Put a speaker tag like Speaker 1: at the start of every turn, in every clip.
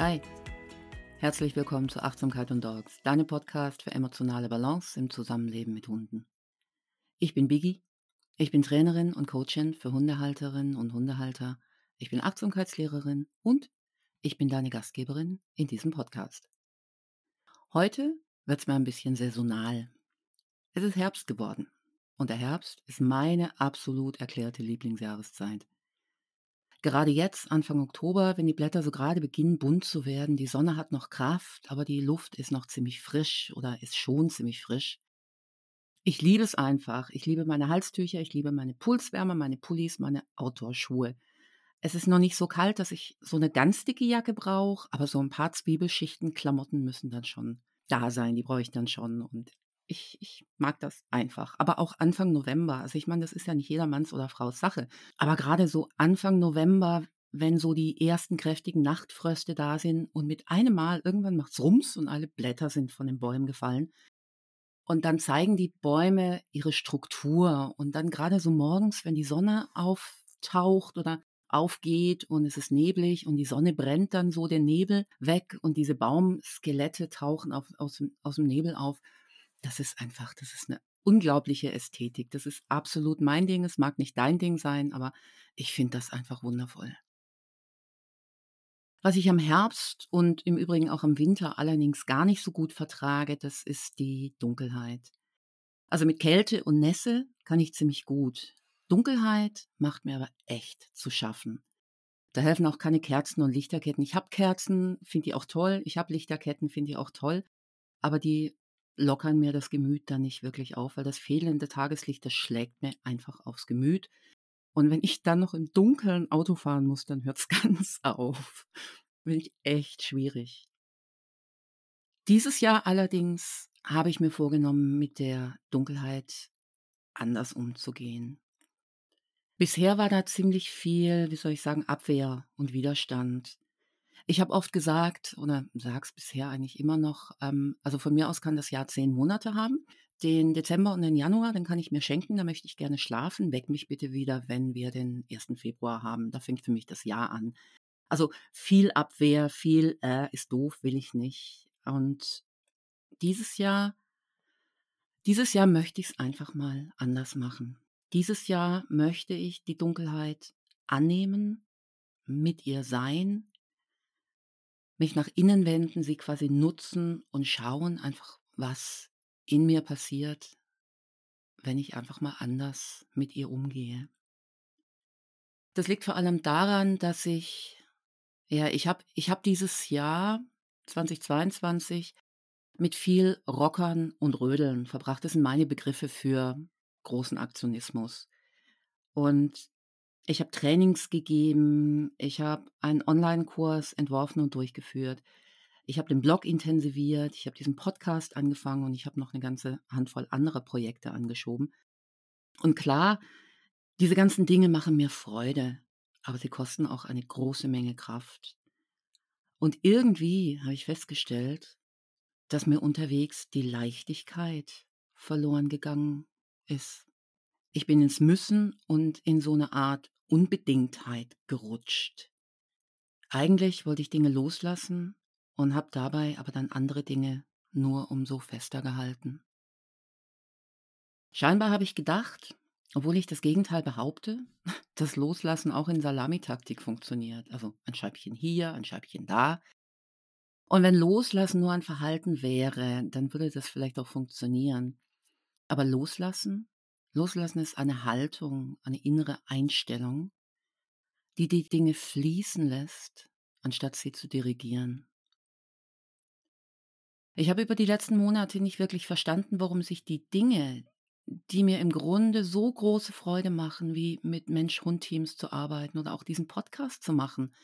Speaker 1: Hi, herzlich willkommen zu Achtsamkeit und Dogs, deinem Podcast für emotionale Balance im Zusammenleben mit Hunden. Ich bin Biggie, ich bin Trainerin und Coachin für Hundehalterinnen und Hundehalter, ich bin Achtsamkeitslehrerin und ich bin deine Gastgeberin in diesem Podcast. Heute wird es mal ein bisschen saisonal. Es ist Herbst geworden und der Herbst ist meine absolut erklärte Lieblingsjahreszeit. Gerade jetzt, Anfang Oktober, wenn die Blätter so gerade beginnen bunt zu werden, die Sonne hat noch Kraft, aber die Luft ist noch ziemlich frisch oder ist schon ziemlich frisch. Ich liebe es einfach. Ich liebe meine Halstücher, ich liebe meine Pulswärmer, meine Pullis, meine Outdoor-Schuhe. Es ist noch nicht so kalt, dass ich so eine ganz dicke Jacke brauche, aber so ein paar Zwiebelschichten Klamotten müssen dann schon da sein. Die brauche ich dann schon. Und ich, ich mag das einfach. Aber auch Anfang November. Also ich meine, das ist ja nicht jedermanns oder Frau's Sache. Aber gerade so Anfang November, wenn so die ersten kräftigen Nachtfröste da sind und mit einem Mal irgendwann macht's Rums und alle Blätter sind von den Bäumen gefallen. Und dann zeigen die Bäume ihre Struktur. Und dann gerade so morgens, wenn die Sonne auftaucht oder aufgeht und es ist neblig und die Sonne brennt dann so den Nebel weg und diese Baumskelette tauchen auf, aus, aus dem Nebel auf das ist einfach, das ist eine unglaubliche Ästhetik. Das ist absolut mein Ding. Es mag nicht dein Ding sein, aber ich finde das einfach wundervoll. Was ich am Herbst und im Übrigen auch im Winter allerdings gar nicht so gut vertrage, das ist die Dunkelheit. Also mit Kälte und Nässe kann ich ziemlich gut. Dunkelheit macht mir aber echt zu schaffen. Da helfen auch keine Kerzen und Lichterketten. Ich habe Kerzen, finde die auch toll. Ich habe Lichterketten, finde ich auch toll. Aber die lockern mir das Gemüt dann nicht wirklich auf, weil das fehlende Tageslicht, das schlägt mir einfach aufs Gemüt. Und wenn ich dann noch im Dunkeln Auto fahren muss, dann hört es ganz auf. Finde ich echt schwierig. Dieses Jahr allerdings habe ich mir vorgenommen, mit der Dunkelheit anders umzugehen. Bisher war da ziemlich viel, wie soll ich sagen, Abwehr und Widerstand. Ich habe oft gesagt oder sage es bisher eigentlich immer noch, ähm, also von mir aus kann das Jahr zehn Monate haben. Den Dezember und den Januar, den kann ich mir schenken, da möchte ich gerne schlafen. Weck mich bitte wieder, wenn wir den 1. Februar haben. Da fängt für mich das Jahr an. Also viel Abwehr, viel äh, ist doof, will ich nicht. Und dieses Jahr, dieses Jahr möchte ich es einfach mal anders machen. Dieses Jahr möchte ich die Dunkelheit annehmen, mit ihr sein, mich nach innen wenden, sie quasi nutzen und schauen einfach, was in mir passiert, wenn ich einfach mal anders mit ihr umgehe. Das liegt vor allem daran, dass ich, ja, ich habe ich hab dieses Jahr 2022 mit viel Rockern und Rödeln verbracht. Das sind meine Begriffe für großen Aktionismus. Und ich habe Trainings gegeben, ich habe einen Online-Kurs entworfen und durchgeführt. Ich habe den Blog intensiviert, ich habe diesen Podcast angefangen und ich habe noch eine ganze Handvoll anderer Projekte angeschoben. Und klar, diese ganzen Dinge machen mir Freude, aber sie kosten auch eine große Menge Kraft. Und irgendwie habe ich festgestellt, dass mir unterwegs die Leichtigkeit verloren gegangen ist. Ich bin ins Müssen und in so eine Art Unbedingtheit gerutscht. Eigentlich wollte ich Dinge loslassen und habe dabei aber dann andere Dinge nur umso fester gehalten. Scheinbar habe ich gedacht, obwohl ich das Gegenteil behaupte, dass Loslassen auch in Salamitaktik funktioniert. Also ein Scheibchen hier, ein Scheibchen da. Und wenn Loslassen nur ein Verhalten wäre, dann würde das vielleicht auch funktionieren. Aber Loslassen Loslassen ist eine Haltung, eine innere Einstellung, die die Dinge fließen lässt, anstatt sie zu dirigieren. Ich habe über die letzten Monate nicht wirklich verstanden, warum sich die Dinge, die mir im Grunde so große Freude machen, wie mit Mensch-Hund-Teams zu arbeiten oder auch diesen Podcast zu machen,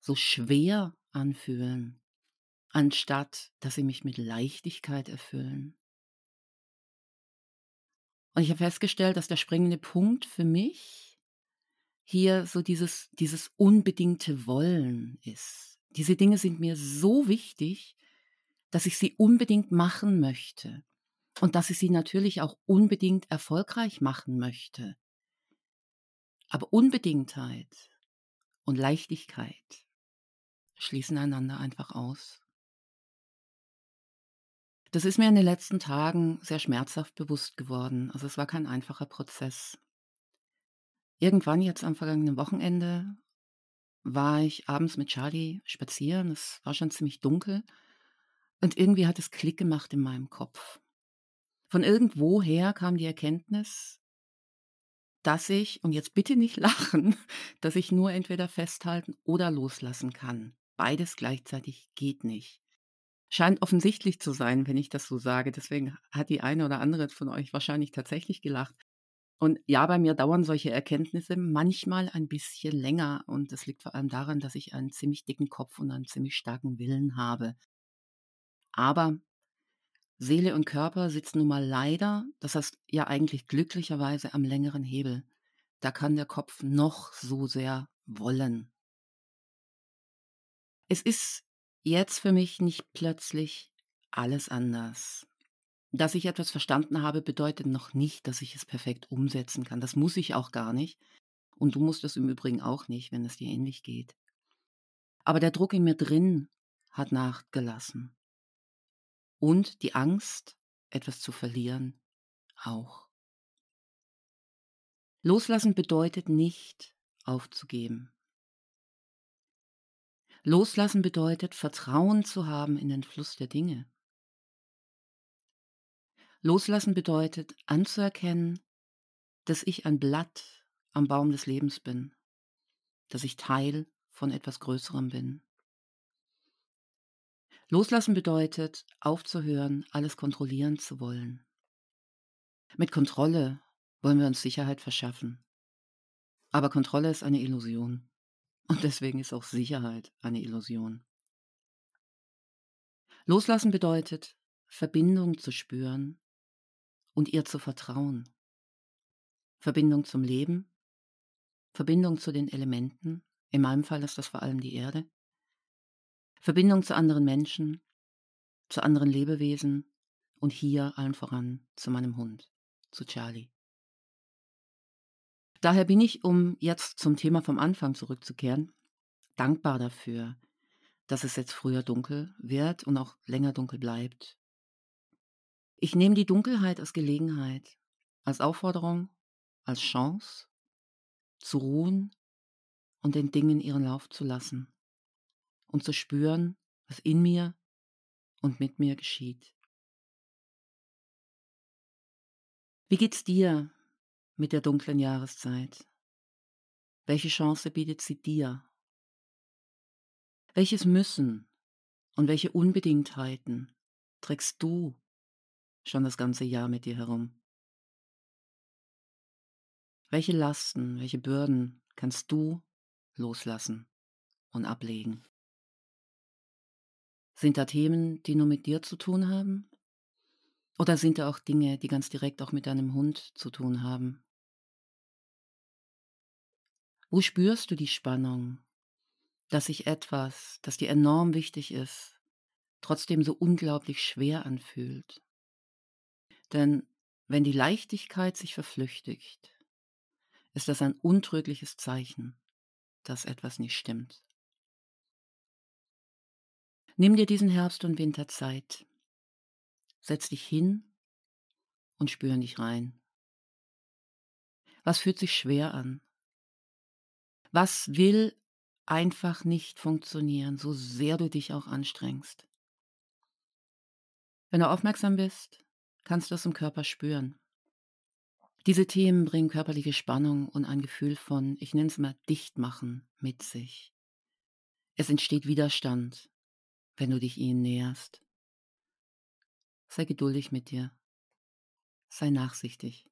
Speaker 1: so schwer anfühlen, anstatt dass sie mich mit Leichtigkeit erfüllen. Und ich habe festgestellt, dass der springende Punkt für mich hier so dieses, dieses unbedingte Wollen ist. Diese Dinge sind mir so wichtig, dass ich sie unbedingt machen möchte und dass ich sie natürlich auch unbedingt erfolgreich machen möchte. Aber Unbedingtheit und Leichtigkeit schließen einander einfach aus. Das ist mir in den letzten Tagen sehr schmerzhaft bewusst geworden. Also, es war kein einfacher Prozess. Irgendwann jetzt am vergangenen Wochenende war ich abends mit Charlie spazieren. Es war schon ziemlich dunkel und irgendwie hat es Klick gemacht in meinem Kopf. Von irgendwoher kam die Erkenntnis, dass ich und jetzt bitte nicht lachen, dass ich nur entweder festhalten oder loslassen kann. Beides gleichzeitig geht nicht. Scheint offensichtlich zu sein, wenn ich das so sage. Deswegen hat die eine oder andere von euch wahrscheinlich tatsächlich gelacht. Und ja, bei mir dauern solche Erkenntnisse manchmal ein bisschen länger. Und das liegt vor allem daran, dass ich einen ziemlich dicken Kopf und einen ziemlich starken Willen habe. Aber Seele und Körper sitzen nun mal leider, das heißt ja eigentlich glücklicherweise am längeren Hebel. Da kann der Kopf noch so sehr wollen. Es ist jetzt für mich nicht plötzlich alles anders. Dass ich etwas verstanden habe, bedeutet noch nicht, dass ich es perfekt umsetzen kann. Das muss ich auch gar nicht. Und du musst es im Übrigen auch nicht, wenn es dir ähnlich geht. Aber der Druck in mir drin hat nachgelassen. Und die Angst, etwas zu verlieren, auch. Loslassen bedeutet nicht aufzugeben. Loslassen bedeutet Vertrauen zu haben in den Fluss der Dinge. Loslassen bedeutet anzuerkennen, dass ich ein Blatt am Baum des Lebens bin, dass ich Teil von etwas Größerem bin. Loslassen bedeutet aufzuhören, alles kontrollieren zu wollen. Mit Kontrolle wollen wir uns Sicherheit verschaffen. Aber Kontrolle ist eine Illusion. Und deswegen ist auch Sicherheit eine Illusion. Loslassen bedeutet, Verbindung zu spüren und ihr zu vertrauen. Verbindung zum Leben, Verbindung zu den Elementen, in meinem Fall ist das vor allem die Erde, Verbindung zu anderen Menschen, zu anderen Lebewesen und hier allen voran zu meinem Hund, zu Charlie. Daher bin ich, um jetzt zum Thema vom Anfang zurückzukehren, dankbar dafür, dass es jetzt früher dunkel wird und auch länger dunkel bleibt. Ich nehme die Dunkelheit als Gelegenheit, als Aufforderung, als Chance, zu ruhen und den Dingen ihren Lauf zu lassen und zu spüren, was in mir und mit mir geschieht. Wie geht's dir mit der dunklen Jahreszeit? Welche Chance bietet sie dir? Welches Müssen und welche Unbedingtheiten trägst du schon das ganze Jahr mit dir herum? Welche Lasten, welche Bürden kannst du loslassen und ablegen? Sind da Themen, die nur mit dir zu tun haben? Oder sind da auch Dinge, die ganz direkt auch mit deinem Hund zu tun haben? Wo spürst du die Spannung, dass sich etwas, das dir enorm wichtig ist, trotzdem so unglaublich schwer anfühlt? Denn wenn die Leichtigkeit sich verflüchtigt, ist das ein untrügliches Zeichen, dass etwas nicht stimmt. Nimm dir diesen Herbst und Winter Zeit. Setz dich hin und spür in dich rein. Was fühlt sich schwer an? Was will einfach nicht funktionieren, so sehr du dich auch anstrengst? Wenn du aufmerksam bist, kannst du es im Körper spüren. Diese Themen bringen körperliche Spannung und ein Gefühl von, ich nenne es mal, Dichtmachen mit sich. Es entsteht Widerstand, wenn du dich ihnen näherst. Sei geduldig mit dir. Sei nachsichtig.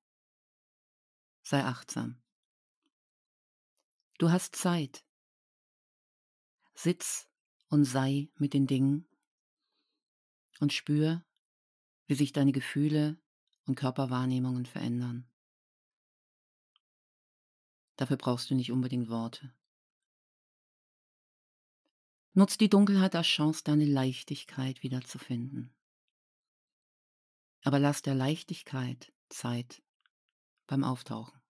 Speaker 1: Sei achtsam. Du hast Zeit. Sitz und sei mit den Dingen und spür, wie sich deine Gefühle und Körperwahrnehmungen verändern. Dafür brauchst du nicht unbedingt Worte. Nutz die Dunkelheit als Chance, deine Leichtigkeit wiederzufinden. Aber lass der Leichtigkeit Zeit beim Auftauchen.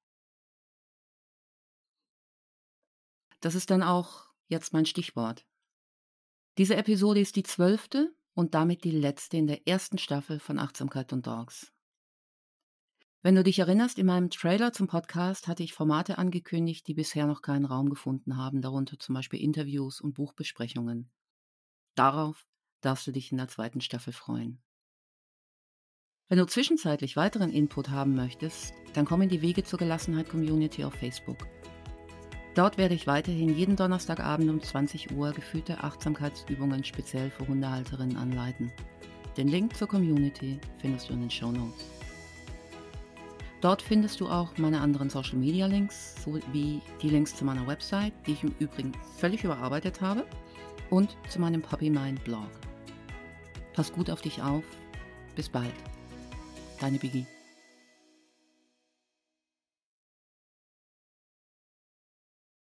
Speaker 1: Das ist dann auch jetzt mein Stichwort. Diese Episode ist die zwölfte und damit die letzte in der ersten Staffel von Achtsamkeit und Dogs. Wenn du dich erinnerst, in meinem Trailer zum Podcast hatte ich Formate angekündigt, die bisher noch keinen Raum gefunden haben, darunter zum Beispiel Interviews und Buchbesprechungen. Darauf darfst du dich in der zweiten Staffel freuen. Wenn du zwischenzeitlich weiteren Input haben möchtest, dann komm in die Wege zur Gelassenheit Community auf Facebook. Dort werde ich weiterhin jeden Donnerstagabend um 20 Uhr gefühlte Achtsamkeitsübungen speziell für Hundehalterinnen anleiten. Den Link zur Community findest du in den Show Notes. Dort findest du auch meine anderen Social Media Links sowie die Links zu meiner Website, die ich im Übrigen völlig überarbeitet habe, und zu meinem Puppy Mind Blog. Pass gut auf dich auf. Bis bald. Deine Biggie.